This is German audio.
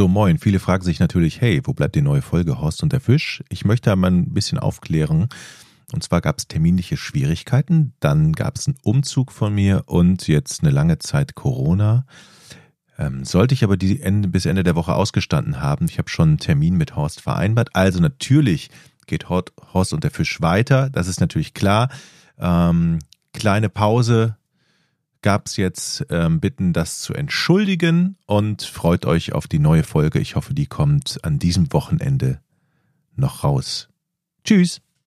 So, moin. Viele fragen sich natürlich, hey, wo bleibt die neue Folge Horst und der Fisch? Ich möchte einmal ein bisschen aufklären. Und zwar gab es terminliche Schwierigkeiten, dann gab es einen Umzug von mir und jetzt eine lange Zeit Corona. Ähm, sollte ich aber die Ende, bis Ende der Woche ausgestanden haben, ich habe schon einen Termin mit Horst vereinbart. Also natürlich geht Horst und der Fisch weiter, das ist natürlich klar. Ähm, kleine Pause, gab es jetzt ähm, Bitten, das zu entschuldigen und freut euch auf die neue Folge. Ich hoffe, die kommt an diesem Wochenende noch raus. Tschüss.